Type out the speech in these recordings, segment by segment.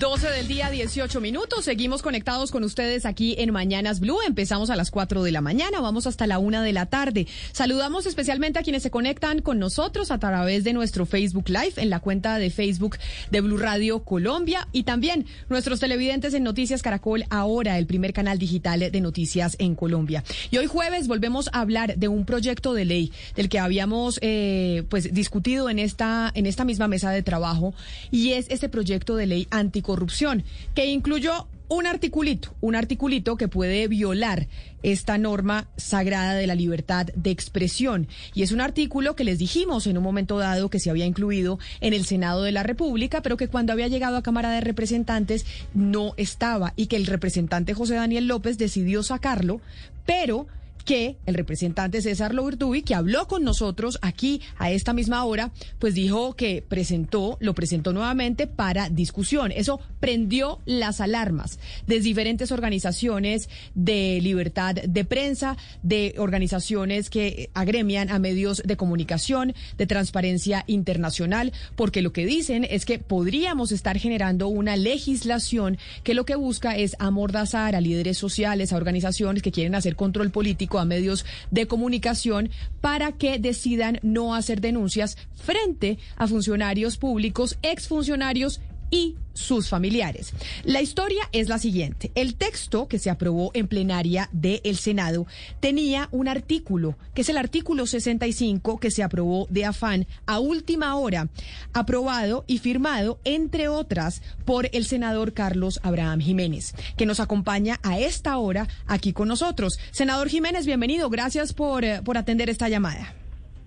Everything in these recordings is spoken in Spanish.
12 del día, 18 minutos. Seguimos conectados con ustedes aquí en Mañanas Blue. Empezamos a las 4 de la mañana, vamos hasta la 1 de la tarde. Saludamos especialmente a quienes se conectan con nosotros a través de nuestro Facebook Live en la cuenta de Facebook de Blue Radio Colombia y también nuestros televidentes en Noticias Caracol, ahora el primer canal digital de noticias en Colombia. Y hoy jueves volvemos a hablar de un proyecto de ley del que habíamos eh, pues discutido en esta, en esta misma mesa de trabajo y es este proyecto de ley anticorrupción corrupción, que incluyó un articulito, un articulito que puede violar esta norma sagrada de la libertad de expresión. Y es un artículo que les dijimos en un momento dado que se había incluido en el Senado de la República, pero que cuando había llegado a Cámara de Representantes no estaba y que el representante José Daniel López decidió sacarlo, pero que el representante César Lobertubi, que habló con nosotros aquí a esta misma hora, pues dijo que presentó, lo presentó nuevamente para discusión. Eso prendió las alarmas de diferentes organizaciones de libertad de prensa, de organizaciones que agremian a medios de comunicación, de transparencia internacional, porque lo que dicen es que podríamos estar generando una legislación que lo que busca es amordazar a líderes sociales, a organizaciones que quieren hacer control político a medios de comunicación para que decidan no hacer denuncias frente a funcionarios públicos, exfuncionarios y sus familiares. La historia es la siguiente. El texto que se aprobó en plenaria del Senado tenía un artículo, que es el artículo 65, que se aprobó de afán a última hora, aprobado y firmado, entre otras, por el senador Carlos Abraham Jiménez, que nos acompaña a esta hora aquí con nosotros. Senador Jiménez, bienvenido. Gracias por, eh, por atender esta llamada.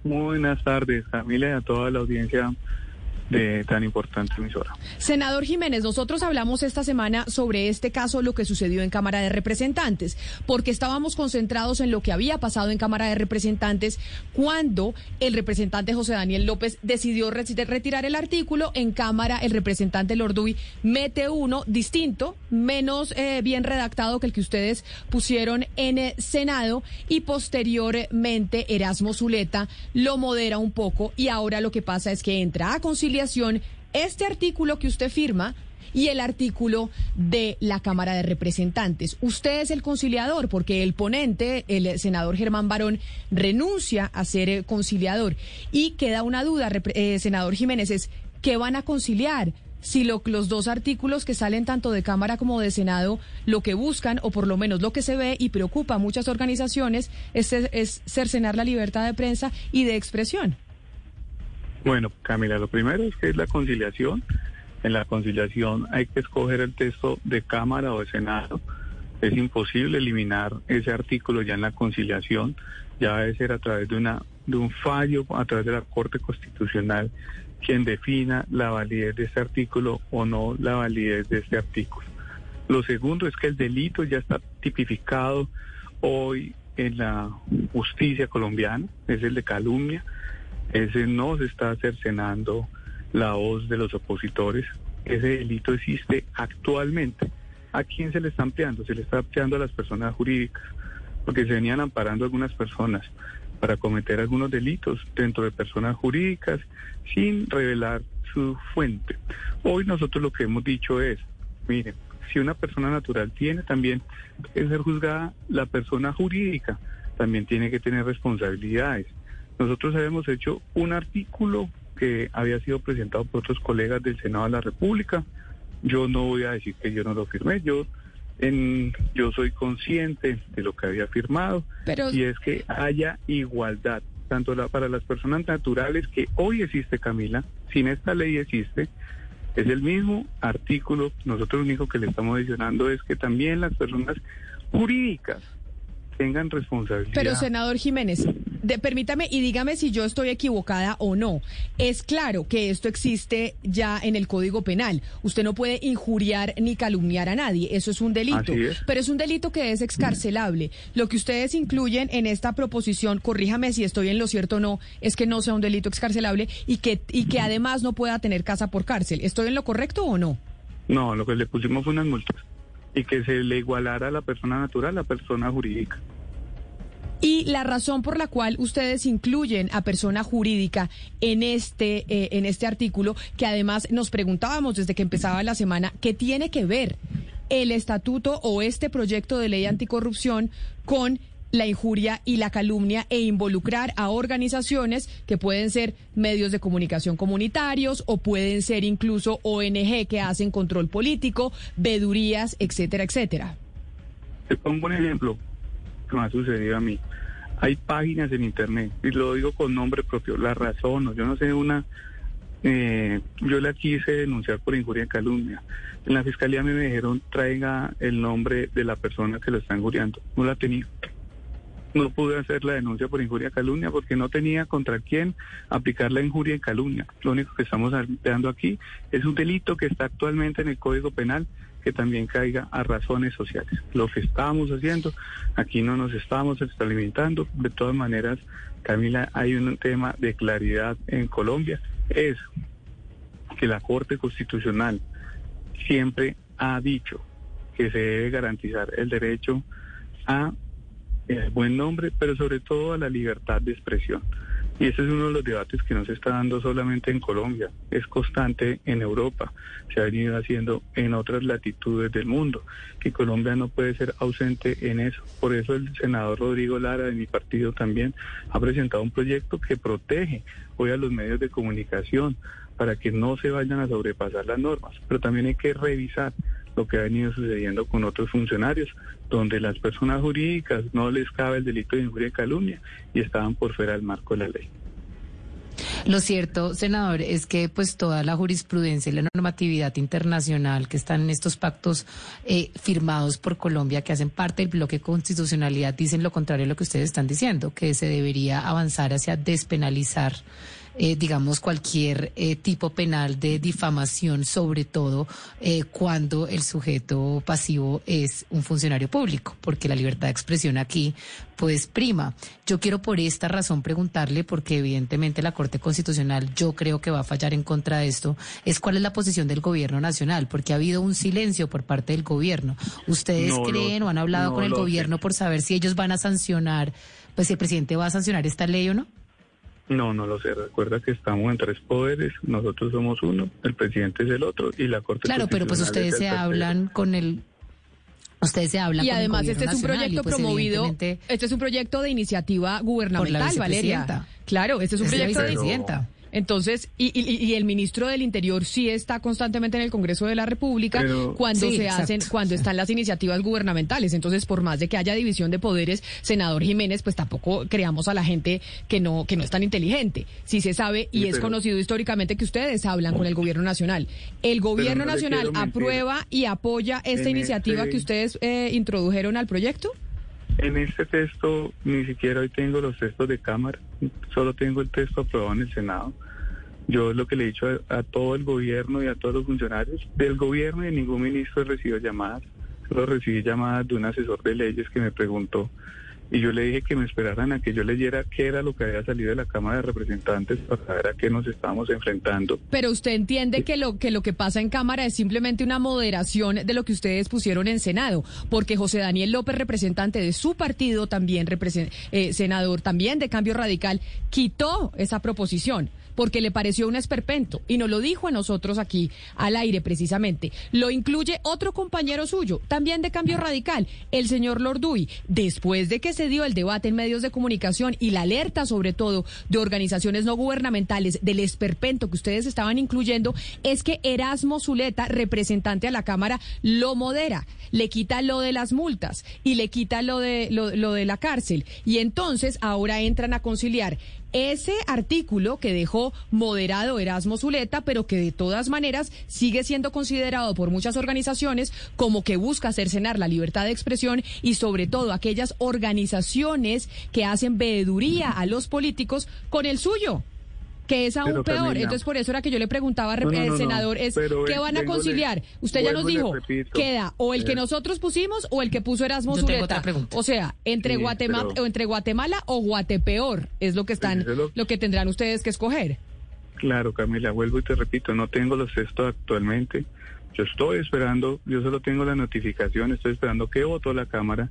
Muy buenas tardes, Camila, y a toda la audiencia de tan importante emisora. Senador Jiménez, nosotros hablamos esta semana sobre este caso, lo que sucedió en Cámara de Representantes, porque estábamos concentrados en lo que había pasado en Cámara de Representantes cuando el representante José Daniel López decidió retirar el artículo. En Cámara, el representante Lorduy mete uno distinto, menos eh, bien redactado que el que ustedes pusieron en el Senado y posteriormente Erasmo Zuleta lo modera un poco y ahora lo que pasa es que entra a conciliar este artículo que usted firma y el artículo de la Cámara de Representantes. Usted es el conciliador porque el ponente, el senador Germán Barón, renuncia a ser eh, conciliador. Y queda una duda, eh, senador Jiménez, es ¿qué van a conciliar? Si los dos artículos que salen tanto de Cámara como de Senado lo que buscan, o por lo menos lo que se ve y preocupa a muchas organizaciones, es, es cercenar la libertad de prensa y de expresión. Bueno, Camila, lo primero es que es la conciliación. En la conciliación hay que escoger el texto de Cámara o de Senado. Es imposible eliminar ese artículo ya en la conciliación. Ya debe ser a través de, una, de un fallo, a través de la Corte Constitucional, quien defina la validez de este artículo o no la validez de este artículo. Lo segundo es que el delito ya está tipificado hoy en la justicia colombiana, es el de calumnia ese no se está cercenando la voz de los opositores. Ese delito existe actualmente. ¿A quién se le está ampliando? Se le está ampliando a las personas jurídicas, porque se venían amparando algunas personas para cometer algunos delitos dentro de personas jurídicas sin revelar su fuente. Hoy nosotros lo que hemos dicho es, miren, si una persona natural tiene también que ser juzgada, la persona jurídica también tiene que tener responsabilidades. Nosotros habíamos hecho un artículo que había sido presentado por otros colegas del Senado de la República. Yo no voy a decir que yo no lo firmé, yo en, yo soy consciente de lo que había firmado y es que haya igualdad tanto para las personas naturales que hoy existe Camila, sin esta ley existe, es el mismo artículo, nosotros lo único que le estamos adicionando es que también las personas jurídicas tengan responsabilidad. Pero senador Jiménez, permítame y dígame si yo estoy equivocada o no. Es claro que esto existe ya en el Código Penal. Usted no puede injuriar ni calumniar a nadie. Eso es un delito. Pero es un delito que es excarcelable. Lo que ustedes incluyen en esta proposición, corríjame si estoy en lo cierto o no, es que no sea un delito excarcelable y que, y que además no pueda tener casa por cárcel. ¿Estoy en lo correcto o no? No, lo que le pusimos fue unas multas y que se le igualara a la persona natural a la persona jurídica. Y la razón por la cual ustedes incluyen a persona jurídica en este, eh, en este artículo, que además nos preguntábamos desde que empezaba la semana, ¿qué tiene que ver el estatuto o este proyecto de ley anticorrupción con la injuria y la calumnia e involucrar a organizaciones que pueden ser medios de comunicación comunitarios o pueden ser incluso ONG que hacen control político, vedurías, etcétera, etcétera. Te pongo un ejemplo me ha sucedido a mí. Hay páginas en internet, y lo digo con nombre propio, La Razón, yo no sé, una, eh, yo la quise denunciar por injuria y calumnia. En la fiscalía me dijeron traiga el nombre de la persona que lo está injuriando. No la tenía no pude hacer la denuncia por injuria y calumnia porque no tenía contra quién aplicar la injuria y calumnia. Lo único que estamos dando aquí es un delito que está actualmente en el Código Penal que también caiga a razones sociales. Lo que estamos haciendo, aquí no nos estamos extralimitando. De todas maneras, Camila, hay un tema de claridad en Colombia, es que la Corte Constitucional siempre ha dicho que se debe garantizar el derecho a eh, buen nombre, pero sobre todo a la libertad de expresión. Y ese es uno de los debates que no se está dando solamente en Colombia, es constante en Europa, se ha venido haciendo en otras latitudes del mundo, que Colombia no puede ser ausente en eso. Por eso el senador Rodrigo Lara de mi partido también ha presentado un proyecto que protege hoy a los medios de comunicación para que no se vayan a sobrepasar las normas, pero también hay que revisar lo que ha venido sucediendo con otros funcionarios, donde las personas jurídicas no les cabe el delito de injuria y calumnia y estaban por fuera del marco de la ley. Lo cierto, senador, es que pues toda la jurisprudencia y la normatividad internacional que están en estos pactos eh, firmados por Colombia, que hacen parte del bloque constitucionalidad, dicen lo contrario a lo que ustedes están diciendo, que se debería avanzar hacia despenalizar eh, digamos, cualquier eh, tipo penal de difamación, sobre todo eh, cuando el sujeto pasivo es un funcionario público, porque la libertad de expresión aquí, pues, prima. Yo quiero por esta razón preguntarle, porque evidentemente la Corte Constitucional yo creo que va a fallar en contra de esto, es cuál es la posición del gobierno nacional, porque ha habido un silencio por parte del gobierno. ¿Ustedes creen o han hablado con el gobierno por saber si ellos van a sancionar, pues si el presidente va a sancionar esta ley o no? No, no lo sé. Recuerda que estamos en tres poderes. Nosotros somos uno, el presidente es el otro y la Corte Claro, pero pues ustedes se hablan con el Ustedes se hablan y con además el este es un proyecto pues, promovido, este es un proyecto de iniciativa gubernamental, Valeria. Claro, este es un proyecto de presidenta. Entonces, y, y, el ministro del Interior sí está constantemente en el Congreso de la República cuando se hacen, cuando están las iniciativas gubernamentales. Entonces, por más de que haya división de poderes, senador Jiménez, pues tampoco creamos a la gente que no, que no es tan inteligente. Sí se sabe y es conocido históricamente que ustedes hablan con el gobierno nacional. El gobierno nacional aprueba y apoya esta iniciativa este que ustedes eh, introdujeron al proyecto. En este texto ni siquiera hoy tengo los textos de Cámara, solo tengo el texto aprobado en el Senado. Yo lo que le he dicho a, todo el gobierno y a todos los funcionarios del gobierno y ningún ministro he recibido llamadas. Solo recibí llamadas de un asesor de leyes que me preguntó y yo le dije que me esperaran a que yo leyera qué era lo que había salido de la Cámara de Representantes para saber a qué nos estábamos enfrentando. Pero usted entiende que lo que lo que pasa en Cámara es simplemente una moderación de lo que ustedes pusieron en Senado, porque José Daniel López, representante de su partido, también eh, senador, también de Cambio Radical, quitó esa proposición porque le pareció un esperpento y nos lo dijo a nosotros aquí al aire precisamente. Lo incluye otro compañero suyo, también de cambio radical, el señor Lorduy, después de que se dio el debate en medios de comunicación y la alerta sobre todo de organizaciones no gubernamentales del esperpento que ustedes estaban incluyendo, es que Erasmo Zuleta, representante a la Cámara, lo modera, le quita lo de las multas y le quita lo de, lo, lo de la cárcel. Y entonces ahora entran a conciliar ese artículo que dejó moderado Erasmo Zuleta, pero que de todas maneras sigue siendo considerado por muchas organizaciones como que busca cercenar la libertad de expresión y sobre todo aquellas organizaciones que hacen veeduría a los políticos con el suyo que es aún peor. Entonces, por eso era que yo le preguntaba al senador, es ¿qué van a conciliar? Usted ya nos dijo, queda o el que eh. nosotros pusimos o el que puso Erasmo Zuleta. O sea, entre, Guatemala, o entre Guatemala o Guatepeor es lo que están, lo... que tendrán ustedes que escoger. Claro, Camila, vuelvo y te repito, no tengo los textos actualmente. Yo estoy esperando, yo solo tengo la notificación, estoy esperando que votó la Cámara.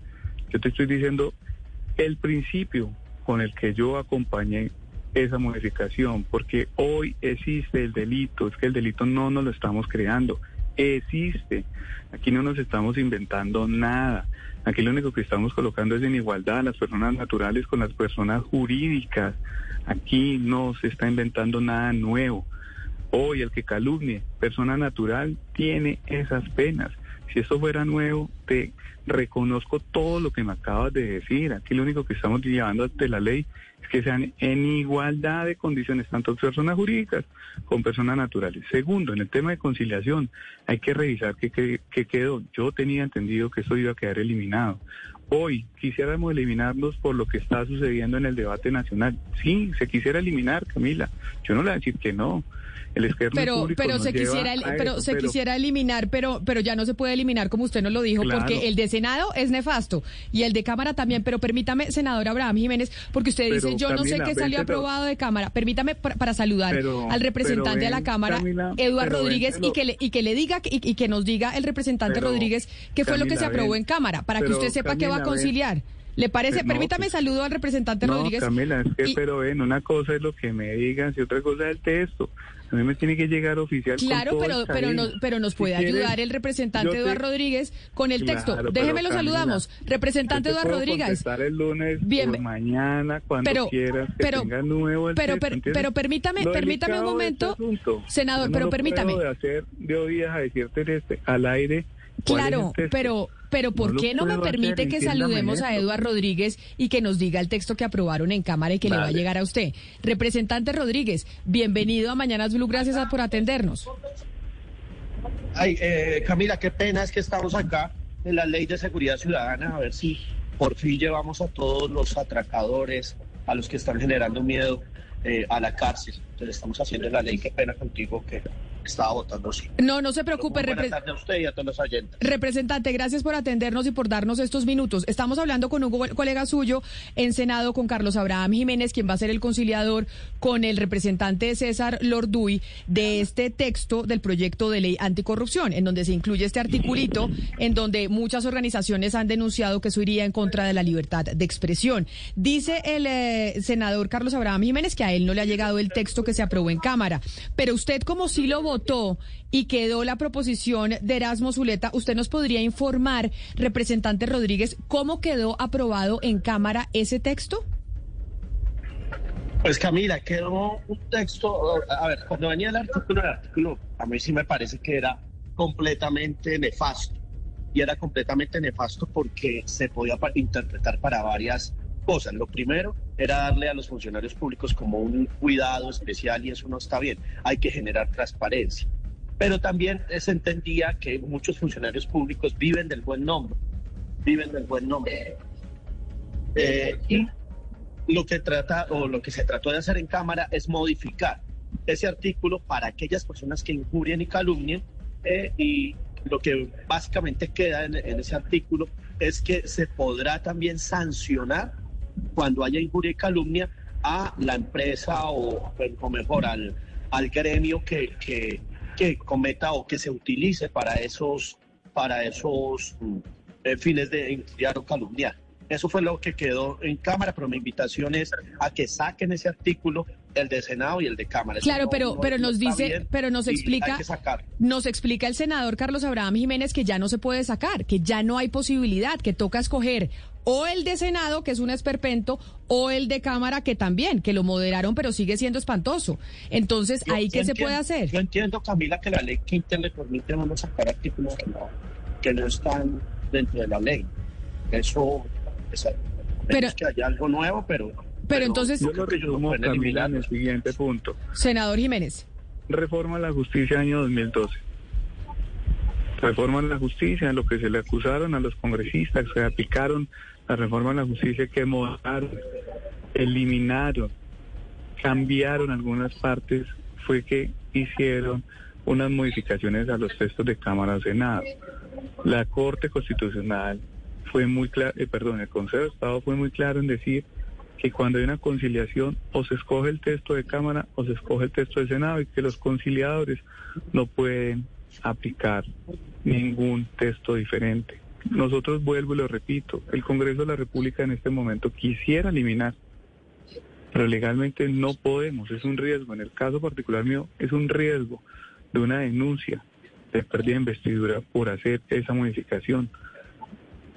Yo te estoy diciendo el principio con el que yo acompañé esa modificación, porque hoy existe el delito, es que el delito no nos lo estamos creando, existe. Aquí no nos estamos inventando nada. Aquí lo único que estamos colocando es en igualdad a las personas naturales con las personas jurídicas. Aquí no se está inventando nada nuevo. Hoy el que calumnie persona natural tiene esas penas. Si eso fuera nuevo, te reconozco todo lo que me acabas de decir. Aquí lo único que estamos llevando ante la ley que sean en igualdad de condiciones, tanto personas jurídicas como personas naturales. Segundo, en el tema de conciliación, hay que revisar qué, quedó. Yo tenía entendido que eso iba a quedar eliminado. Hoy quisiéramos eliminarlos por lo que está sucediendo en el debate nacional. Sí, se quisiera eliminar, Camila. Yo no le voy a decir que no el pero pero se quisiera pero se quisiera eliminar pero pero ya no se puede eliminar como usted nos lo dijo porque el de senado es nefasto y el de cámara también pero permítame senador Abraham Jiménez porque usted dice yo no sé qué salió aprobado de cámara permítame para, saludar al representante de la cámara Eduardo Rodríguez y que le y que le diga y, que nos diga el representante Rodríguez qué fue lo que se aprobó en cámara para que usted sepa qué va a conciliar ¿Le parece? Pues Permítame pues, saludo al representante no, Rodríguez. Camila, es que, pero ven, una cosa es lo que me digan, y otra cosa es el texto. A mí me tiene que llegar oficial. Claro, pero, pero, no, pero nos puede ayudar el representante Eduardo Rodríguez con el texto. Déjeme lo saludamos. Representante Eduardo Rodríguez. el lunes Bien, mañana, cuando pero, quieras, que pero, tenga nuevo el pero, pero, permítame, permítame un momento, este senador, pero permítame. de hacer de hoy a decirte este, al aire Claro, pero, pero ¿por qué no me permite que saludemos a Eduardo Rodríguez y que nos diga el texto que aprobaron en Cámara y que le va a llegar a usted? Representante Rodríguez, bienvenido a Mañanas Blue, gracias por atendernos. Ay, eh, Camila, qué pena es que estamos acá en la Ley de Seguridad Ciudadana, a ver si por fin llevamos a todos los atracadores, a los que están generando miedo eh, a la cárcel. Entonces estamos haciendo la ley, qué pena contigo que estaba votando sí. No, no se preocupe. a usted y a todos los oyentes. Representante, gracias por atendernos y por darnos estos minutos. Estamos hablando con un colega suyo en Senado, con Carlos Abraham Jiménez, quien va a ser el conciliador, con el representante César Lorduy, de este texto del proyecto de ley anticorrupción, en donde se incluye este articulito, en donde muchas organizaciones han denunciado que eso iría en contra de la libertad de expresión. Dice el eh, senador Carlos Abraham Jiménez que a él no le ha llegado el texto que se aprobó en Cámara, pero usted como sí lo votó y quedó la proposición de Erasmo Zuleta, ¿usted nos podría informar, representante Rodríguez, cómo quedó aprobado en Cámara ese texto? Pues Camila, quedó un texto, a ver, cuando venía el artículo, el artículo a mí sí me parece que era completamente nefasto. Y era completamente nefasto porque se podía interpretar para varias cosas. Lo primero era darle a los funcionarios públicos como un cuidado especial y eso no está bien. Hay que generar transparencia. Pero también se entendía que muchos funcionarios públicos viven del buen nombre, viven del buen nombre. Eh, y lo que trata o lo que se trató de hacer en Cámara es modificar ese artículo para aquellas personas que injurien y calumnien eh, y lo que básicamente queda en, ese artículo es que se podrá también sancionar cuando haya injuria y calumnia a la empresa o, mejor al, al gremio que, que, que, cometa o que se utilice para esos, para esos mm, eh, fines de injuriar o calumniar. Eso fue lo que quedó en Cámara, pero mi invitación es a que saquen ese artículo, el de Senado y el de Cámara. Claro, pero, pero nos dice, pero nos explica, nos explica el senador Carlos Abraham Jiménez que ya no se puede sacar, que ya no hay posibilidad, que toca escoger o el de Senado, que es un esperpento, o el de Cámara, que también, que lo moderaron, pero sigue siendo espantoso. Entonces, ¿ahí qué se puede hacer? Yo entiendo, Camila, que la ley Quinter le permite a uno sacar artículos que no, que no están dentro de la ley. Eso pero, es que haya algo nuevo, pero... Pero, entonces... Yo lo resumo, Camila, en el siguiente punto. Senador Jiménez. Reforma a la justicia año 2012. Reforma a la justicia, en lo que se le acusaron a los congresistas, se aplicaron la reforma a la justicia que moderaron, eliminaron, cambiaron algunas partes, fue que hicieron unas modificaciones a los textos de Cámara y Senado. La Corte Constitucional fue muy claro, eh, perdón, el Consejo de Estado fue muy claro en decir que cuando hay una conciliación o se escoge el texto de Cámara o se escoge el texto de Senado y que los conciliadores no pueden aplicar ningún texto diferente. Nosotros vuelvo y lo repito, el Congreso de la República en este momento quisiera eliminar, pero legalmente no podemos, es un riesgo. En el caso particular mío, es un riesgo de una denuncia de pérdida de investidura por hacer esa modificación.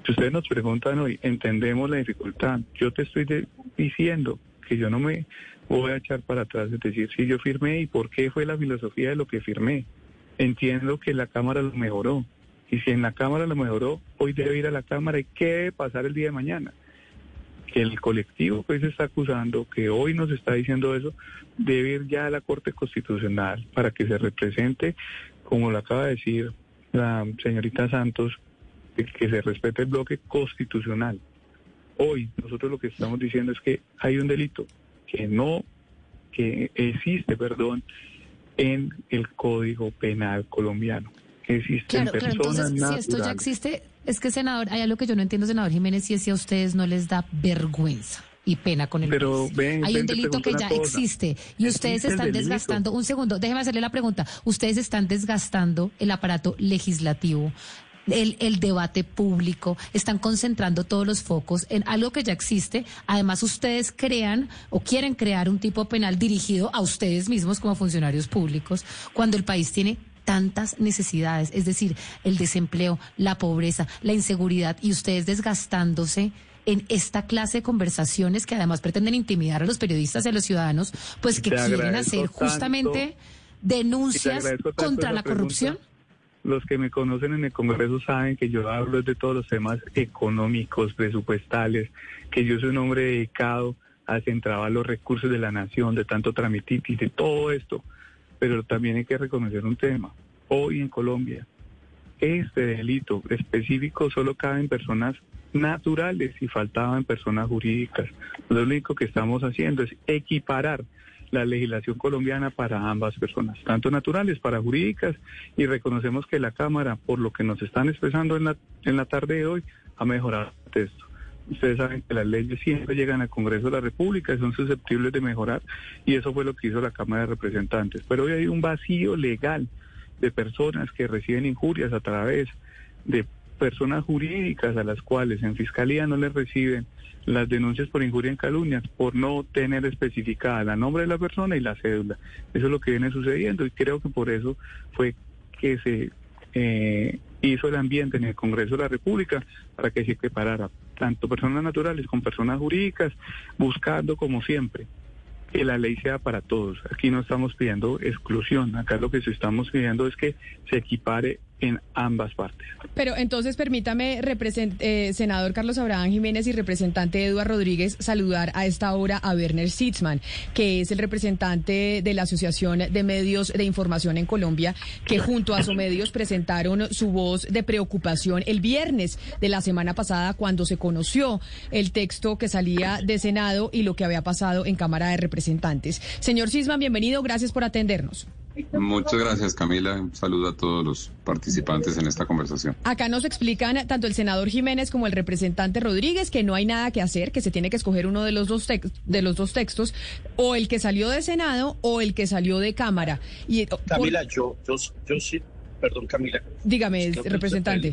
Si ustedes nos preguntan hoy, entendemos la dificultad. Yo te estoy diciendo que yo no me voy a echar para atrás, es decir, si yo firmé y por qué fue la filosofía de lo que firmé. Entiendo que la Cámara lo mejoró. Y si en la Cámara lo mejoró, hoy debe ir a la Cámara y qué debe pasar el día de mañana. Que el colectivo pues está acusando, que hoy nos está diciendo eso, debe ir ya a la Corte Constitucional para que se represente, como lo acaba de decir la señorita Santos, que se respete el bloque constitucional. Hoy nosotros lo que estamos diciendo es que hay un delito que no, que existe, perdón, en el Código Penal colombiano. Existen claro, personas entonces, si esto ya existe, es que senador, hay algo que yo no entiendo, senador Jiménez, y es si a ustedes no les da vergüenza y pena con el Pero Hay un delito que ya existe y ustedes están desgastando. Un segundo, déjeme hacerle la pregunta. Ustedes están desgastando el aparato legislativo el, el debate público, están concentrando todos los focos en algo que ya existe. Además, ustedes crean o quieren crear un tipo penal dirigido a ustedes mismos como funcionarios públicos, cuando el país tiene tantas necesidades, es decir, el desempleo, la pobreza, la inseguridad, y ustedes desgastándose en esta clase de conversaciones que además pretenden intimidar a los periodistas y a los ciudadanos, pues que quieren hacer justamente denuncias contra la corrupción. Los que me conocen en el Congreso saben que yo hablo de todos los temas económicos, presupuestales, que yo soy un hombre dedicado a centrar los recursos de la nación, de tanto tramititis, de todo esto. Pero también hay que reconocer un tema. Hoy en Colombia, este delito específico solo cabe en personas naturales y faltaba en personas jurídicas. Lo único que estamos haciendo es equiparar la legislación colombiana para ambas personas, tanto naturales para jurídicas, y reconocemos que la Cámara, por lo que nos están expresando en la, en la tarde de hoy, ha mejorado el texto. Ustedes saben que las leyes siempre llegan al Congreso de la República y son susceptibles de mejorar, y eso fue lo que hizo la Cámara de Representantes. Pero hoy hay un vacío legal de personas que reciben injurias a través de personas jurídicas a las cuales en Fiscalía no les reciben las denuncias por injuria en calumnias por no tener especificada la nombre de la persona y la cédula. Eso es lo que viene sucediendo y creo que por eso fue que se eh, hizo el ambiente en el Congreso de la República para que se preparara tanto personas naturales como personas jurídicas, buscando como siempre que la ley sea para todos. Aquí no estamos pidiendo exclusión, acá lo que estamos pidiendo es que se equipare en ambas partes. Pero entonces permítame, eh, senador Carlos Abraham Jiménez y representante Eduardo Rodríguez, saludar a esta hora a Werner Sitzman, que es el representante de la Asociación de Medios de Información en Colombia, que junto a sus medios presentaron su voz de preocupación el viernes de la semana pasada cuando se conoció el texto que salía de Senado y lo que había pasado en Cámara de Representantes. Señor Sitzman, bienvenido, gracias por atendernos. Muchas gracias, Camila. Un saludo a todos los participantes en esta conversación. Acá nos explican tanto el senador Jiménez como el representante Rodríguez que no hay nada que hacer, que se tiene que escoger uno de los dos, de los dos textos, o el que salió de Senado o el que salió de Cámara. Y, Camila, yo, yo, yo sí, perdón, Camila. Dígame, representante.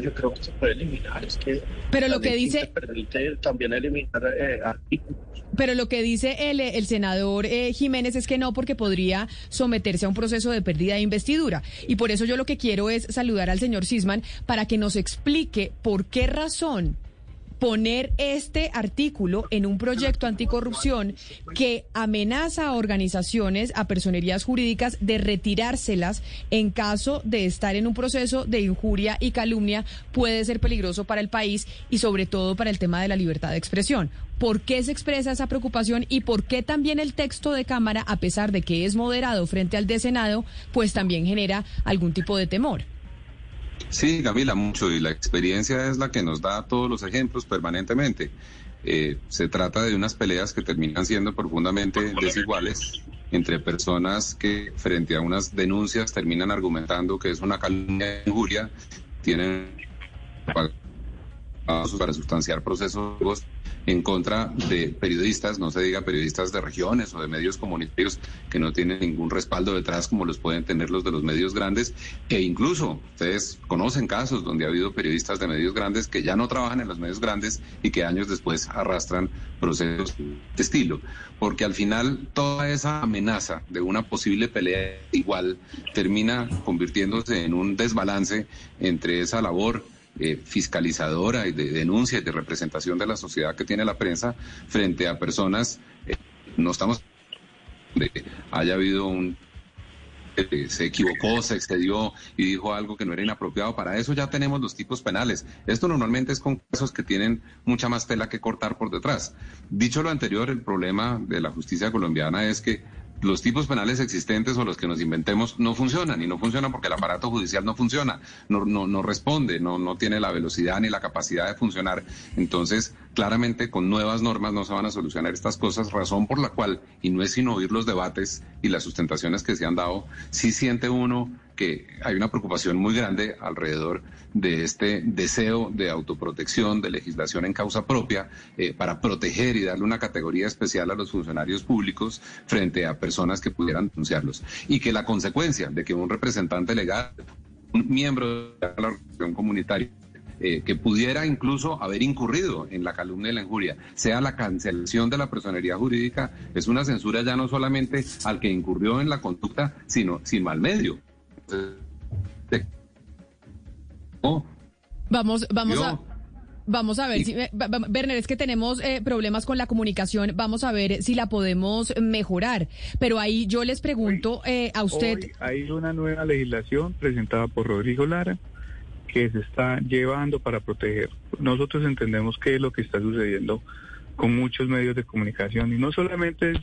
Yo creo que se puede eliminar. Es que Pero lo que dice. Permite también eliminar eh, artículos pero lo que dice el, el senador eh, Jiménez es que no, porque podría someterse a un proceso de pérdida de investidura. Y por eso yo lo que quiero es saludar al señor Sisman para que nos explique por qué razón poner este artículo en un proyecto anticorrupción que amenaza a organizaciones, a personerías jurídicas de retirárselas en caso de estar en un proceso de injuria y calumnia puede ser peligroso para el país y sobre todo para el tema de la libertad de expresión. ¿Por qué se expresa esa preocupación y por qué también el texto de Cámara, a pesar de que es moderado frente al de Senado, pues también genera algún tipo de temor? Sí, Camila, mucho, y la experiencia es la que nos da todos los ejemplos permanentemente. Eh, se trata de unas peleas que terminan siendo profundamente desiguales entre personas que frente a unas denuncias terminan argumentando que es una calumnia injuria, tienen para sustanciar procesos en contra de periodistas, no se diga periodistas de regiones o de medios comunitarios que no tienen ningún respaldo detrás como los pueden tener los de los medios grandes, e incluso ustedes conocen casos donde ha habido periodistas de medios grandes que ya no trabajan en los medios grandes y que años después arrastran procesos de estilo, porque al final toda esa amenaza de una posible pelea igual termina convirtiéndose en un desbalance entre esa labor eh, fiscalizadora y de denuncia y de representación de la sociedad que tiene la prensa frente a personas, eh, no estamos de haya habido un eh, se equivocó, se excedió y dijo algo que no era inapropiado. Para eso ya tenemos los tipos penales. Esto normalmente es con casos que tienen mucha más tela que cortar por detrás. Dicho lo anterior, el problema de la justicia colombiana es que los tipos penales existentes o los que nos inventemos no funcionan y no funcionan porque el aparato judicial no funciona, no, no, no responde, no, no tiene la velocidad ni la capacidad de funcionar. Entonces, claramente con nuevas normas no se van a solucionar estas cosas, razón por la cual, y no es sino oír los debates y las sustentaciones que se han dado, sí siente uno que hay una preocupación muy grande alrededor de este deseo de autoprotección, de legislación en causa propia, eh, para proteger y darle una categoría especial a los funcionarios públicos frente a personas que pudieran denunciarlos. Y que la consecuencia de que un representante legal, un miembro de la organización comunitaria, eh, que pudiera incluso haber incurrido en la calumnia y la injuria, sea la cancelación de la personería jurídica, es una censura ya no solamente al que incurrió en la conducta, sino, sino al medio. Vamos, vamos a... Vamos a ver si, eh, Werner, es que tenemos eh, problemas con la comunicación. Vamos a ver si la podemos mejorar. Pero ahí yo les pregunto eh, a usted. hay una nueva legislación presentada por Rodrigo Lara que se está llevando para proteger. Nosotros entendemos qué es lo que está sucediendo con muchos medios de comunicación y no solamente es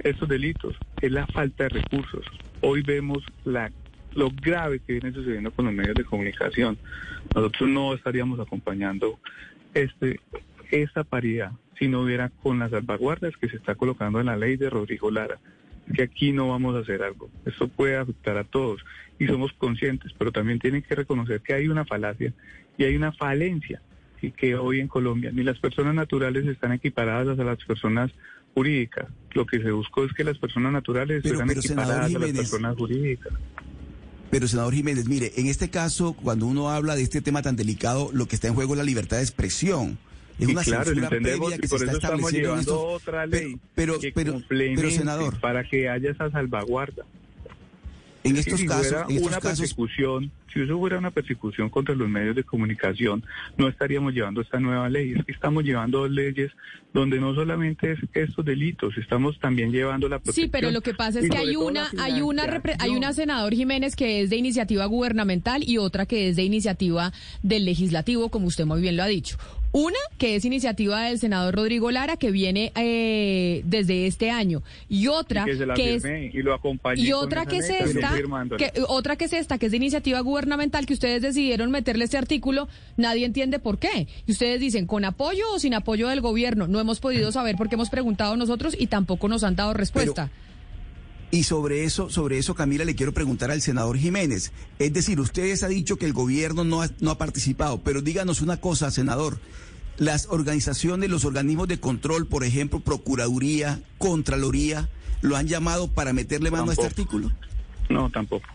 estos delitos, es la falta de recursos. Hoy vemos la lo grave que viene sucediendo con los medios de comunicación. Nosotros no estaríamos acompañando este esta paridad si no hubiera con las salvaguardas que se está colocando en la ley de Rodrigo Lara. Que aquí no vamos a hacer algo. Esto puede afectar a todos y somos conscientes, pero también tienen que reconocer que hay una falacia y hay una falencia y que hoy en Colombia ni las personas naturales están equiparadas a las personas jurídicas. Lo que se buscó es que las personas naturales estén equiparadas a las personas jurídicas. Pero, senador Jiménez, mire, en este caso, cuando uno habla de este tema tan delicado, lo que está en juego es la libertad de expresión. Es una claro, censura previa que se está estableciendo otra ley pero, pero, pero, senador, para que haya esa salvaguarda. En estos casos, en una persecución, si eso fuera una persecución contra los medios de comunicación, no estaríamos llevando esta nueva ley. Es que estamos llevando leyes donde no solamente es estos delitos, estamos también llevando la protección. Sí, pero lo que pasa es que hay una, hay una, hay una senador Jiménez que es de iniciativa gubernamental y otra que es de iniciativa del legislativo, como usted muy bien lo ha dicho. Una, que es iniciativa del senador Rodrigo Lara, que viene eh, desde este año. Y otra, que, es... Y, lo y otra que es esta, que, otra que es esta, que es de iniciativa gubernamental, que ustedes decidieron meterle este artículo, nadie entiende por qué. Y ustedes dicen, ¿con apoyo o sin apoyo del gobierno? No hemos podido saber porque hemos preguntado nosotros y tampoco nos han dado respuesta. Y sobre eso, sobre eso, Camila, le quiero preguntar al senador Jiménez. Es decir, ustedes ha dicho que el gobierno no ha, no ha participado, pero díganos una cosa, senador. Las organizaciones, los organismos de control, por ejemplo, Procuraduría, Contraloría, ¿lo han llamado para meterle mano a este artículo? No, tampoco.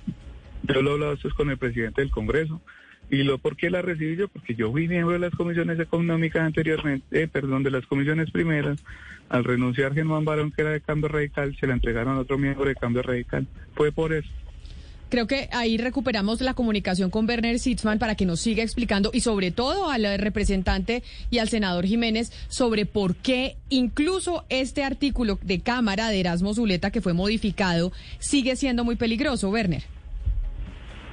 Yo lo he hablado esto con el presidente del Congreso. ¿Y lo por qué la recibí yo? Porque yo fui miembro de las comisiones económicas anteriormente, eh, perdón, de las comisiones primeras. Al renunciar Germán Barón, que era de Cambio Radical, se la entregaron a otro miembro de Cambio Radical. Fue por eso. Creo que ahí recuperamos la comunicación con Werner Sitzman para que nos siga explicando y sobre todo al representante y al senador Jiménez sobre por qué incluso este artículo de Cámara de Erasmo Zuleta que fue modificado sigue siendo muy peligroso, Werner.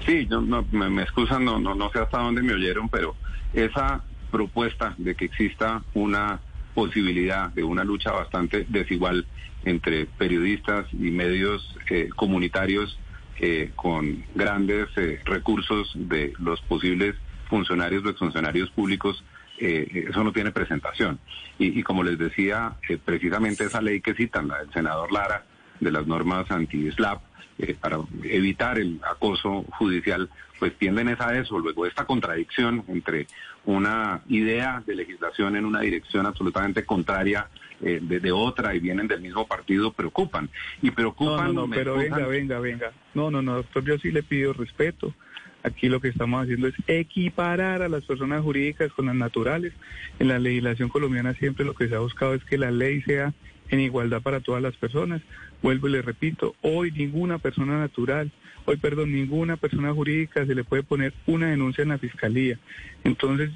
Sí, no, me, excusan, no, no, no sé hasta dónde me oyeron, pero esa propuesta de que exista una posibilidad de una lucha bastante desigual entre periodistas y medios eh, comunitarios eh, con grandes eh, recursos de los posibles funcionarios o exfuncionarios públicos, eh, eso no tiene presentación. Y, como les decía, precisamente esa ley que citan, la del senador Lara, de las normas anti-SLAP eh, para evitar el acoso judicial, pues tienden a eso. Luego, esta contradicción entre una idea de legislación en una dirección absolutamente contraria eh, de, otra y vienen del mismo partido preocupan. Y preocupan. No, no, pero venga, venga, venga. No, no, no, doctor, yo sí le pido respeto. Aquí lo que estamos haciendo es equiparar a las personas jurídicas con las naturales. En la legislación colombiana siempre lo que se ha buscado es que la ley sea en igualdad para todas las personas. Vuelvo y le repito, hoy ninguna persona natural, hoy perdón, ninguna persona jurídica se le puede poner una denuncia en la fiscalía. Entonces,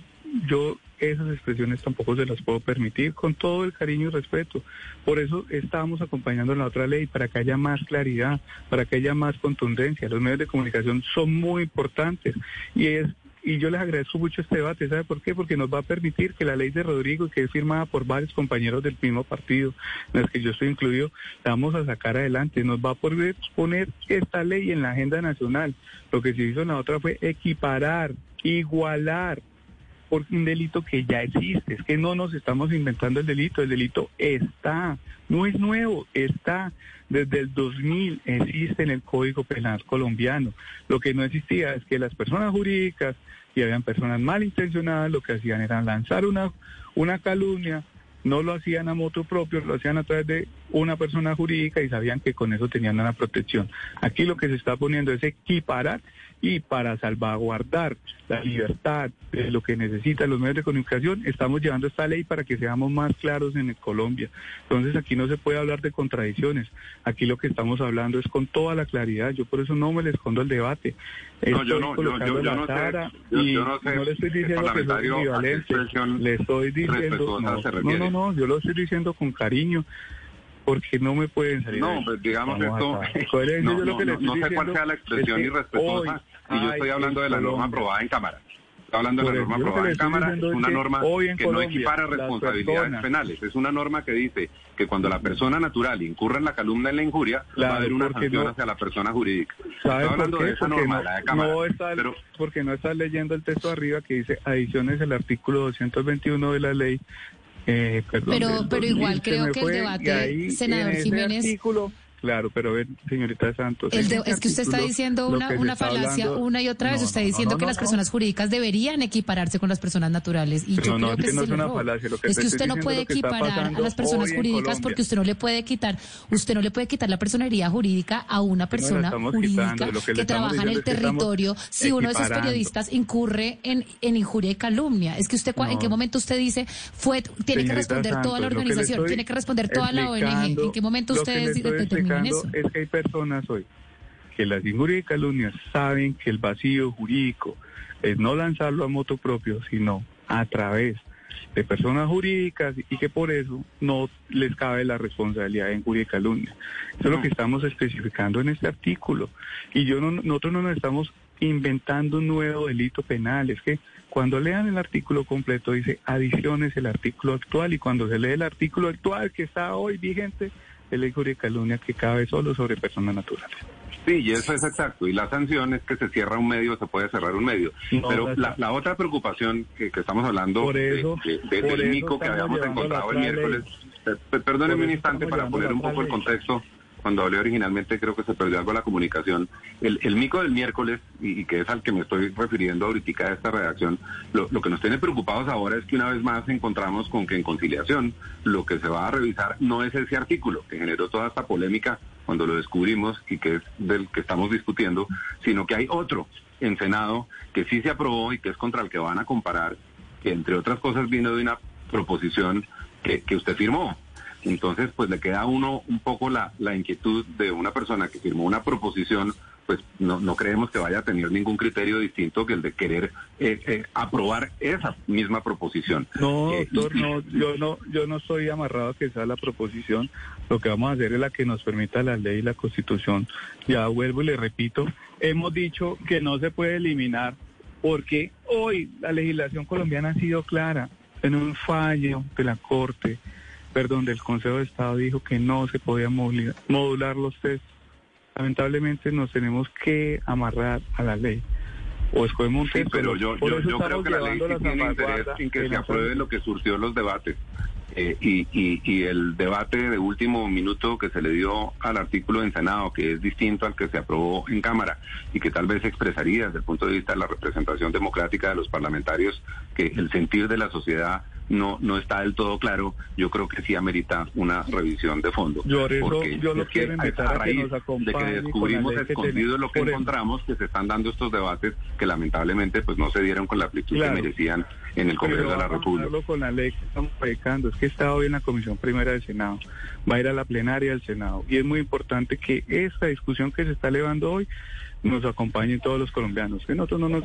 yo esas expresiones tampoco se las puedo permitir con todo el cariño y respeto. Por eso estamos acompañando la otra ley, para que haya más claridad, para que haya más contundencia. Los medios de comunicación son muy importantes y es y yo les agradezco mucho este debate. ¿Sabe por qué? Porque nos va a permitir que la ley de Rodrigo, que es firmada por varios compañeros del mismo partido, en las que yo estoy incluido, la vamos a sacar adelante. Nos va a poder poner esta ley en la agenda nacional. Lo que se hizo en la otra fue equiparar, igualar por un delito que ya existe. Es que no nos estamos inventando el delito, el delito está, no es nuevo, está. Desde el 2000 existe en el Código Penal colombiano. Lo que no existía es que las personas jurídicas y habían personas malintencionadas, lo que hacían era lanzar una, una calumnia, no lo hacían a moto propio, lo hacían a través de una persona jurídica y sabían que con eso tenían una protección. Aquí lo que se está poniendo es equiparar y para salvaguardar la libertad de lo que necesitan los medios de comunicación, estamos llevando esta ley para que seamos más claros en Colombia. Entonces aquí no se puede hablar de contradicciones. Aquí lo que estamos hablando es con toda la claridad. Yo por eso no me le escondo el debate. No, yo no, yo, yo, no sé, y no, le estoy diciendo que soy. Le estoy diciendo, no, no, no, yo lo estoy diciendo con cariño porque no me pueden salir. No, pues digamos esto, no, no, sé cuál sea la expresión irrespetuosa, y yo estoy hablando de la norma aprobada en Cámara. Estoy hablando de la norma aprobada en Cámara, es una norma que no equipara responsabilidades penales, es una norma que dice que cuando la persona natural incurra en la calumnia en la injuria, va a haber una sanción hacia la persona jurídica. Estoy hablando de esa norma, la de Cámara. pero, porque no está leyendo el texto arriba que dice adiciones el artículo 221 de la ley eh, pero, pero igual creo que el debate, senador Jiménez. Claro, pero señorita Santos. es que usted está diciendo una, una falacia una y otra vez. usted está diciendo que las personas jurídicas deberían equipararse con las personas naturales. Y yo creo que, es, una falacia. es que usted no puede equiparar a las personas jurídicas porque usted no le puede quitar, usted no le puede quitar la personería jurídica a una persona jurídica que, trabaja en el territorio si uno de esos periodistas incurre en, en injuria y calumnia. Es que usted, ¿en qué momento usted dice fue tiene que responder toda la organización, tiene que responder toda la ONG? ¿En qué momento usted determina es que hay personas hoy que las injurias y calumnias saben que el vacío jurídico es no lanzarlo a moto propio, sino a través de personas jurídicas y que por eso no les cabe la responsabilidad de injuria y calumnia. Eso es lo que estamos especificando en este artículo. Y yo no, nosotros no nos estamos inventando un nuevo delito penal. Es que cuando lean el artículo completo dice adiciones el artículo actual y cuando se lee el artículo actual que está hoy vigente el injuria y calumnia que cabe solo sobre personas naturales. Sí, y eso es exacto. Y la sanción es que se cierra un medio, se puede cerrar un medio. Pero la, otra preocupación que, estamos hablando de, del mico que habíamos encontrado el miércoles, perdónenme un instante para poner un poco el contexto cuando hablé originalmente creo que se perdió algo la comunicación. El, mico del miércoles, y, que es al que me estoy refiriendo ahorita de esta redacción, lo, que nos tiene preocupados ahora es que una vez más encontramos con que en conciliación lo que se va a revisar no es ese artículo que generó toda esta polémica cuando lo descubrimos y que es del que estamos discutiendo, sino que hay otro en Senado que sí se aprobó y que es contra el que van a comparar, que entre otras cosas vino de una proposición que usted firmó, entonces, pues le queda a uno un poco la, la inquietud de una persona que firmó una proposición, pues no, no creemos que vaya a tener ningún criterio distinto que el de querer eh, eh, aprobar esa misma proposición. No, eh, doctor, no, yo no, yo no estoy amarrado a que sea la proposición. Lo que vamos a hacer es la que nos permita la ley y la constitución. Ya vuelvo y le repito, hemos dicho que no se puede eliminar porque hoy la legislación colombiana ha sido clara en un fallo de la Corte perdón, del Consejo de Estado dijo que no se podía modular los test. Lamentablemente nos tenemos que amarrar a la ley. O escogemos un pero yo, yo, creo que la ley sí tiene interés en que se apruebe lo que surgió en los debates. Eh, y, y, y, el debate de último minuto que se le dio al artículo en Senado, que es distinto al que se aprobó en Cámara y que tal vez expresaría desde el punto de vista de la representación democrática de los parlamentarios que el sentir de la sociedad no no está del todo claro, yo creo que sí amerita una revisión de fondo. Yo, porque yo lo quiero invitar a, raíz de que descubrimos escondido lo que encontramos, que se están dando estos debates que lamentablemente pues no se dieron con la amplitud claro. que merecían en el Congreso Pero de la República. con la ley que estamos predicando, es que está hoy en la Comisión Primera del Senado, va a ir a la plenaria del Senado y es muy importante que esta discusión que se está elevando hoy nos acompañen todos los colombianos, que nosotros no nos.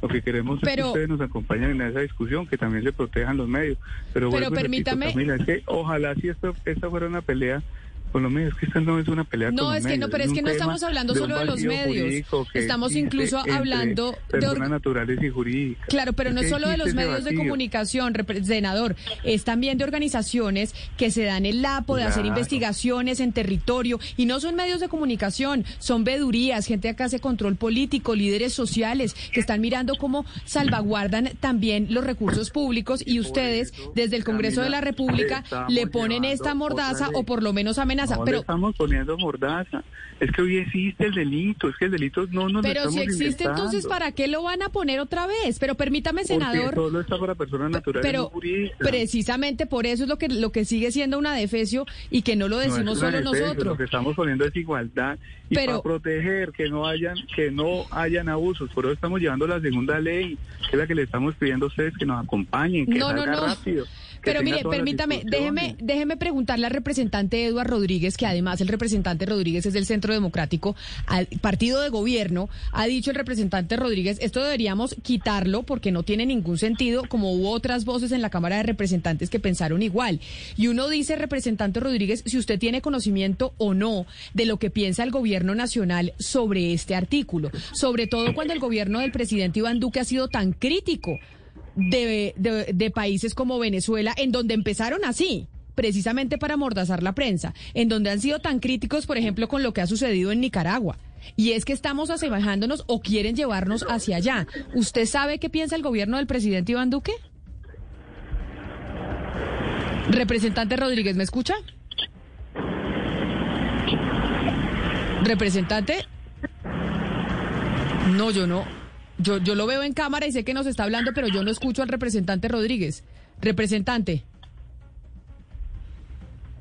Lo que queremos Pero- es que ustedes nos acompañen en esa discusión, que también se protejan los medios. Pero, Pero repito, permítame- Camila, es que ojalá si esto, esta fuera una pelea con los medios, que esta no es una pelea No, con los es que no, medios, pero es que no estamos hablando de solo de los medios. Estamos incluso hablando de personas naturales y jurídicas. Claro, pero no es solo de los medios de comunicación, senador, es también de organizaciones que se dan el lapo de hacer investigaciones en territorio y no son medios de comunicación, son vedurías, gente que hace control político, líderes sociales que están mirando cómo salvaguardan también los recursos públicos y ustedes desde el Congreso de la República le ponen esta mordaza o por lo menos amenaza, No le pero estamos poniendo mordaza. Es que hoy existe el delito, es que el delito no nos lo pero si existe entonces para qué lo van a poner otra vez? Pero permítame, Porque senador, solo está para personas naturales pero no precisamente por eso es lo que lo que sigue siendo una defecio y que no lo decimos solo defensa, Lo nosotros. que estamos poniendo es igualdad y Pero- para proteger que no hayan que no hayan abusos. Por eso estamos llevando la segunda ley, que es la que le estamos pidiendo a ustedes que nos acompañen, que No, no, salga no. rápido. Pero mire, permítame, déjeme, déjeme preguntarle al representante Eduardo Rodríguez, que además el representante Rodríguez es del Centro Democrático, al partido de gobierno, ha dicho el representante Rodríguez, esto deberíamos quitarlo porque no tiene ningún sentido, como hubo otras voces en la Cámara de Representantes que pensaron igual. Y uno dice, representante Rodríguez, si usted tiene conocimiento o no de lo que piensa el gobierno nacional sobre este artículo, sobre todo cuando el gobierno del presidente Iván Duque ha sido tan crítico de, países como Venezuela, en donde empezaron así precisamente para amordazar la prensa, en donde han sido tan críticos, por ejemplo, con lo que ha sucedido en Nicaragua. Y es que estamos asemejándonos o quieren llevarnos hacia allá. ¿Usted sabe qué piensa el gobierno del presidente Iván Duque? Representante Rodríguez, ¿me escucha? Representante. No, yo no. Yo, yo lo veo en cámara y sé que nos está hablando, pero yo no escucho al representante Rodríguez. Representante.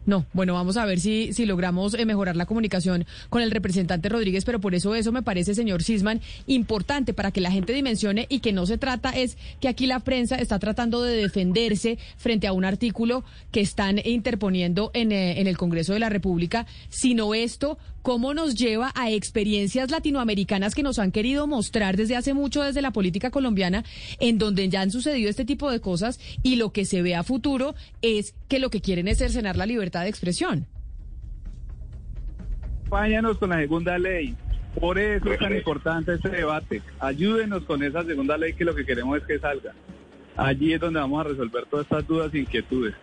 No, bueno, vamos a ver si, si logramos eh, mejorar la comunicación con el representante Rodríguez, pero por eso eso me parece, señor Sisman, importante para que la gente dimensione y que no se trata es que aquí la prensa está tratando de defenderse frente a un artículo que están interponiendo en, eh, en el Congreso de la República, sino esto, cómo nos lleva a experiencias latinoamericanas que nos han querido mostrar desde hace mucho desde la política colombiana, en donde ya han sucedido este tipo de cosas y lo que se ve a futuro es que lo que quieren es cercenar la libertad de expresión. Acompáñanos con la segunda ley. Por eso es tan importante este debate. Ayúdenos con esa segunda ley que lo que queremos es que salga. Allí es donde vamos a resolver todas estas dudas e inquietudes.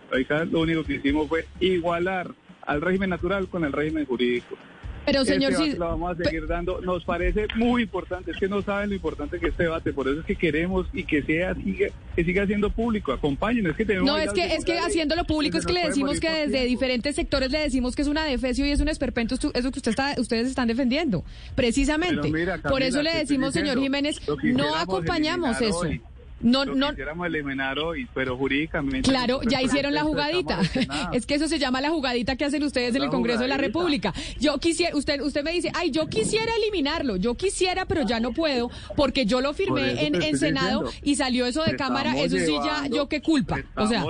Lo único que hicimos fue igualar al régimen natural con el régimen jurídico. Pero señor este lo vamos a seguir dando. Nos parece muy importante. Es que no saben lo importante que es este debate. Por eso es que queremos y que sea siga, que siga siendo público. Acompáñenos. Es que tenemos No, es que, es que haciéndolo público es que le decimos que desde tiempo. diferentes sectores le decimos que es una defecio y es un esperpento eso que usted está, ustedes están defendiendo. Precisamente. Por eso le decimos, señor Jiménez, no acompañamos eso. hoy. No, Lo no, quisiéramos eliminar hoy, pero jurídicamente. Claro, ya hicieron la jugadita. Es que eso se llama la jugadita que hacen ustedes en La el Congreso de la. República. Yo quisiera, usted, usted me dice, ay, yo quisiera eliminarlo, yo quisiera, pero ya no puedo, porque yo lo firmé en, en Senado diciendo. y salió eso de Te cámara, eso sí ya, yo qué culpa. O sea,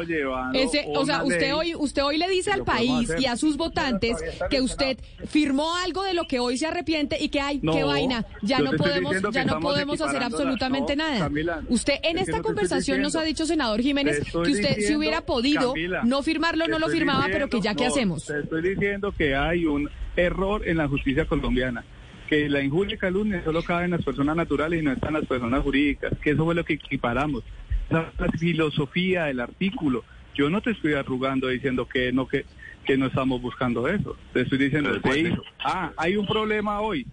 ese, o sea, usted hoy, usted hoy le dice al país y a sus votantes que usted firmó algo de lo que hoy se arrepiente y que ay, qué No, vaina, ya no podemos, ya no podemos hacer absolutamente no, nada. Camila, usted en esta conversación nos ha dicho, senador Jiménez, que usted si diciendo, hubiera podido Camila, no firmarlo, no lo firmaba, pero que ya qué no, hacemos. Te estoy diciendo que hay un error en la justicia colombiana. Que la injuria y calumnia solo cabe en las personas naturales y no están las personas jurídicas. Que eso fue lo que equiparamos. Esa es la filosofía del artículo. Yo no te estoy arrugando diciendo que no que, que no estamos buscando eso. Te estoy diciendo que. Ah, hay un problema hoy.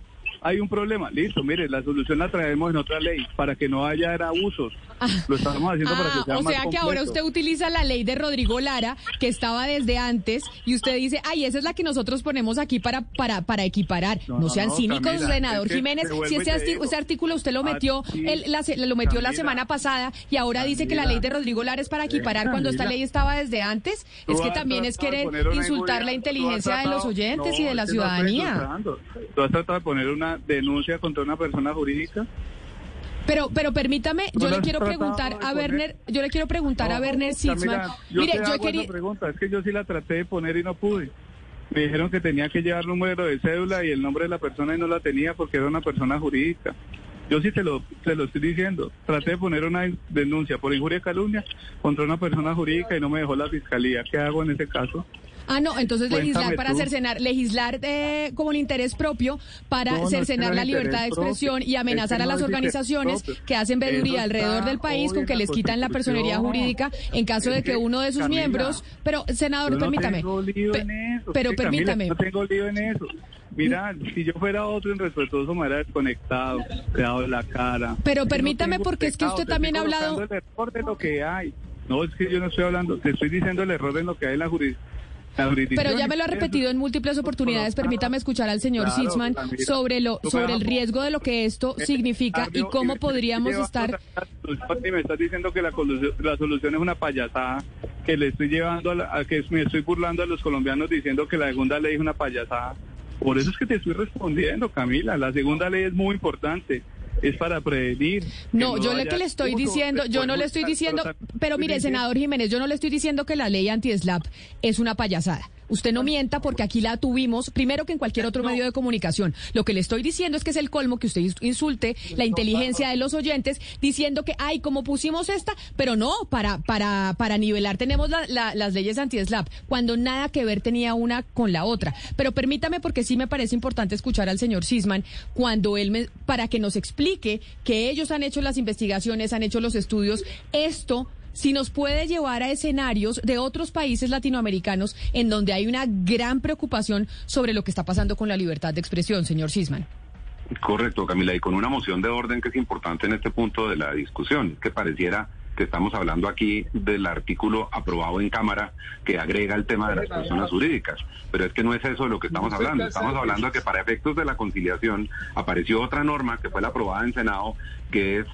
Hay un problema. Listo, mire, la solución la traemos en otra ley para que no haya abusos. Lo estamos haciendo para que Ah, sea o más sea que ahora usted utiliza la ley de Rodrigo Lara, que estaba desde antes, y usted dice, ay, esa es la que nosotros ponemos aquí para, para, para equiparar. No, sean no, cínicos, Camila, senador es que Jiménez. Si ese, digo, ese artículo usted lo metió, ti, el- la lo metió la semana pasada y ahora dice que la ley de Rodrigo Lara es para equiparar cuando esta ley estaba desde antes. Es que también es querer insultar la inteligencia de los oyentes y de la ciudadanía. Tú has tratado de poner una denuncia contra una persona jurídica. Pero, pero permítame, yo le quiero preguntar a Werner, yo le quiero preguntar a Werner Sitzman. yo Mire, te yo hago quería, pregunta, es que yo sí la traté de poner y no pude. Me dijeron que tenía que llevar número de cédula y el nombre de la persona y no la tenía porque era una persona jurídica. Yo sí te lo, te lo estoy diciendo. Traté de poner una denuncia por injuria y calumnia contra una persona jurídica y no me dejó la fiscalía. ¿Qué hago en ese caso? Ah, no, entonces Cuéntame legislar para tú. cercenar, legislar eh, como el interés propio para No, cercenar no la libertad de expresión propio. y amenazar Es que a las organizaciones que hacen veeduría alrededor del país con que les quitan la personería jurídica en caso de que que, uno de sus Camila, miembros, pero senador, permítame, pero permítame. no tengo lío en eso. Mira, si yo fuera otro irrespetuoso, me hubiera desconectado, le dado la cara. Pero no permítame, porque es que usted te también ha hablado- el error de lo que hay. No, es que yo no estoy hablando, te estoy diciendo el error en lo que hay en la jurisdicción. Pero ya me lo ha repetido en múltiples oportunidades. Permítame escuchar al señor Claro, Sitzman sobre lo sobre el riesgo de lo que esto Eh, significa y cómo me- podríamos estar Y me estás diciendo que la, la solución es una payasada, que le estoy llevando a, la- a que me estoy burlando a los colombianos diciendo que la segunda ley es una payasada. Por eso es que te estoy respondiendo, Camila. La segunda ley es muy importante. Es para prevenir. No, yo le haya que le estoy diciendo, yo no le estoy diciendo, pero mire, senador Jiménez, yo no le estoy diciendo que la ley anti-SLAP es una payasada. Usted no mienta porque aquí la tuvimos, primero que en cualquier otro medio de comunicación. Lo que le estoy diciendo es que es el colmo que usted insulte la inteligencia de los oyentes diciendo que, ay, como pusimos esta, pero no, para, para, para nivelar tenemos la- la- las leyes anti-SLAP, cuando nada que ver tenía una con la otra. Pero permítame porque sí me parece importante escuchar al señor Sisman cuando él me, para que nos explique que ellos han hecho las investigaciones, han hecho los estudios, esto si nos puede llevar a escenarios de otros países latinoamericanos en donde hay una gran preocupación sobre lo que está pasando con la libertad de expresión, señor Sisman. Correcto, Camila, y con una moción de orden que es importante en este punto de la discusión, que pareciera que estamos hablando aquí del artículo aprobado en Cámara que agrega el tema de las personas jurídicas, pero es que no es eso de lo que estamos hablando, estamos hablando de que para efectos de la conciliación apareció otra norma que fue la aprobada en Senado, que es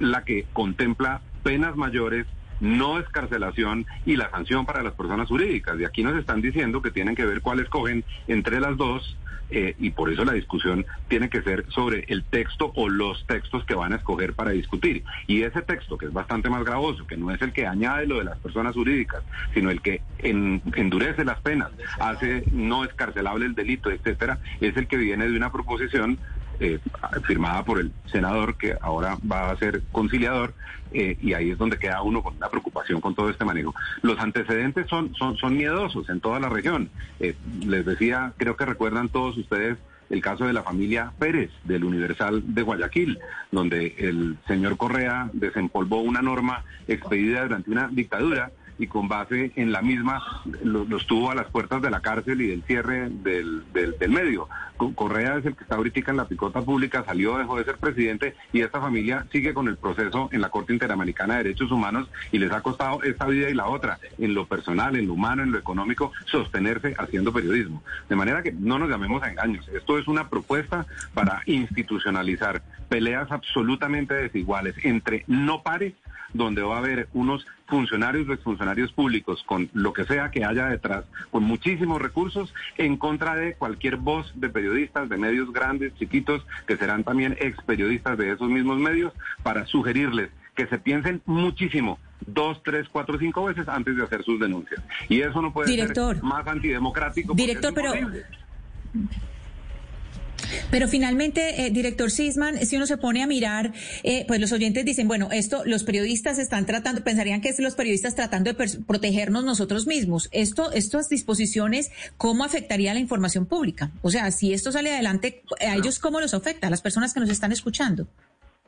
la que contempla penas mayores no escarcelación y la sanción para las personas jurídicas. Y aquí nos están diciendo que tienen que ver cuál escogen entre las dos eh, y por eso la discusión tiene que ser sobre el texto o los textos que van a escoger para discutir. Y ese texto, que es bastante más gravoso, que no es el que añade lo de las personas jurídicas, sino el que en- endurece las penas, hace no escarcelable el delito, etcétera, es el que viene de una proposición eh, firmada por el senador que ahora va a ser conciliador eh, y ahí es donde queda uno con una preocupación con todo este manejo. Los antecedentes son, son, son miedosos en toda la región. Eh, les decía, creo que recuerdan todos ustedes el caso de la familia Pérez del Universal de Guayaquil, donde el señor Correa desempolvó una norma expedida durante una dictadura y con base en la misma lo- los tuvo a las puertas de la cárcel y del cierre del, del, del medio. Co- Correa es el que está ahorita en la picota pública, salió, dejó de ser presidente y esta familia sigue con el proceso en la Corte Interamericana de Derechos Humanos y les ha costado esta vida y la otra, en lo personal, en lo humano, en lo económico, sostenerse haciendo periodismo. De manera que no nos llamemos a engaños. Esto es una propuesta para institucionalizar peleas absolutamente desiguales entre no pares donde va a haber unos funcionarios o exfuncionarios públicos con lo que sea que haya detrás, con muchísimos recursos, en contra de cualquier voz de periodistas, de medios grandes, chiquitos, que serán también ex periodistas de esos mismos medios, para sugerirles que se piensen muchísimo, dos, tres, cuatro, cinco veces antes de hacer sus denuncias. Y eso no puede Director. ser más antidemocrático. Director, pero-. Pero finalmente, eh, director Sisman, si uno se pone a mirar, eh, pues los oyentes dicen, bueno, esto los periodistas están tratando, pensarían que es los periodistas tratando de protegernos nosotros mismos. Esto, estas disposiciones, ¿cómo afectaría a la información pública? O sea, si esto sale adelante, ¿a ellos cómo los afecta? A las personas que nos están escuchando.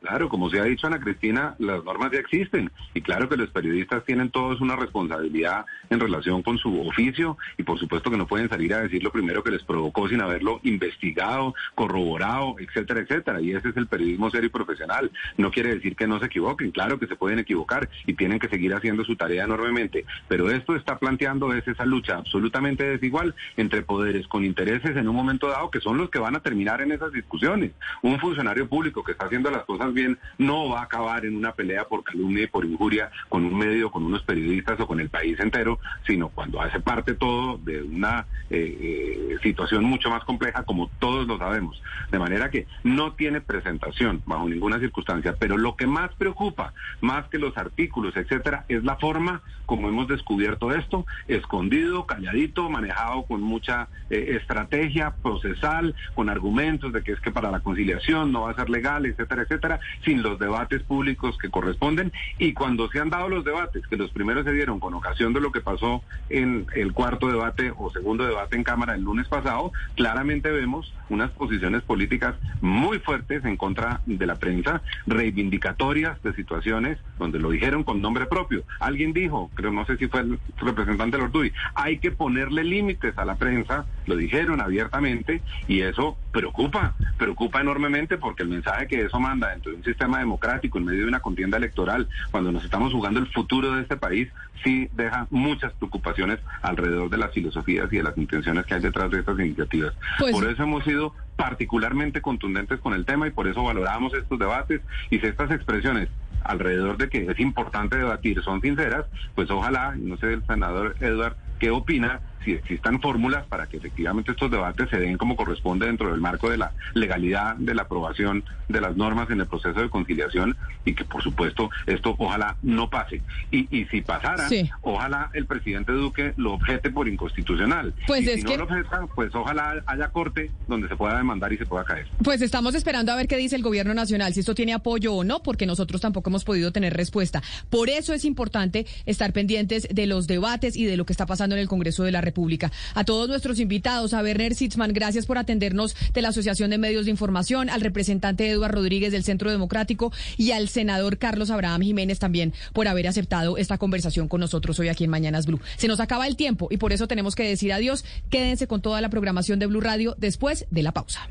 Claro, como se ha dicho Ana Cristina, las normas ya existen y claro que los periodistas tienen todos una responsabilidad en relación con su oficio y por supuesto que no pueden salir a decir lo primero que les provocó sin haberlo investigado, corroborado, etcétera, etcétera. Y ese es el periodismo serio y profesional. No quiere decir que no se equivoquen, claro que se pueden equivocar y tienen que seguir haciendo su tarea enormemente, pero esto está planteando es esa lucha absolutamente desigual entre poderes con intereses en un momento dado que son los que van a terminar en esas discusiones. Un funcionario público que está haciendo las cosas bien no va a acabar en una pelea por calumnia y por injuria con un medio, con unos periodistas o con el país entero, sino cuando hace parte todo de una eh, eh, situación mucho más compleja, como todos lo sabemos. De manera que no tiene presentación bajo ninguna circunstancia, pero lo que más preocupa, más que los artículos, etcétera, es la forma como hemos descubierto esto, escondido, calladito, manejado con mucha eh, estrategia procesal, con argumentos de que es que para la conciliación no va a ser legal, etcétera, etcétera, sin los debates públicos que corresponden. Y cuando se han dado los debates, que los primeros se dieron con ocasión de lo que pasó en el cuarto debate o segundo debate en Cámara el lunes pasado, claramente vemos unas posiciones políticas muy fuertes en contra de la prensa, reivindicatorias de situaciones donde lo dijeron con nombre propio. Alguien dijo, creo no sé si fue el representante de Orduy, hay que ponerle límites a la prensa, lo dijeron abiertamente y eso preocupa, preocupa enormemente porque el mensaje que eso manda dentro de un sistema democrático, en medio de una contienda electoral, cuando nos estamos jugando el futuro de este país, sí deja muchas preocupaciones alrededor de las filosofías y de las intenciones que hay detrás de estas iniciativas. Pues por eso hemos sido particularmente contundentes con el tema y por eso valoramos estos debates y si estas expresiones alrededor de que es importante debatir son sinceras, pues ojalá, no sé el senador Edward, ¿qué opina? Si existan fórmulas para que efectivamente estos debates se den como corresponde dentro del marco de la legalidad de la aprobación de las normas en el proceso de conciliación y que por supuesto esto ojalá no pase. Y, y si pasara, ojalá el presidente Duque lo objete por inconstitucional. Pues y si no lo objetan, pues ojalá haya corte donde se pueda demandar y se pueda caer. Pues estamos esperando a ver qué dice el gobierno nacional, si esto tiene apoyo o no, porque nosotros tampoco hemos podido tener respuesta. Por eso es importante estar pendientes de los debates y de lo que está pasando en el Congreso de la República Pública. A todos nuestros invitados, a Werner Sitzman, gracias por atendernos de la Asociación de Medios de Información, al representante Eduardo Rodríguez del Centro Democrático y al senador Carlos Abraham Jiménez también por haber aceptado esta conversación con nosotros hoy aquí en Mañanas Blue. Se nos acaba el tiempo y por eso tenemos que decir adiós. Quédense con toda la programación de Blue Radio después de la pausa.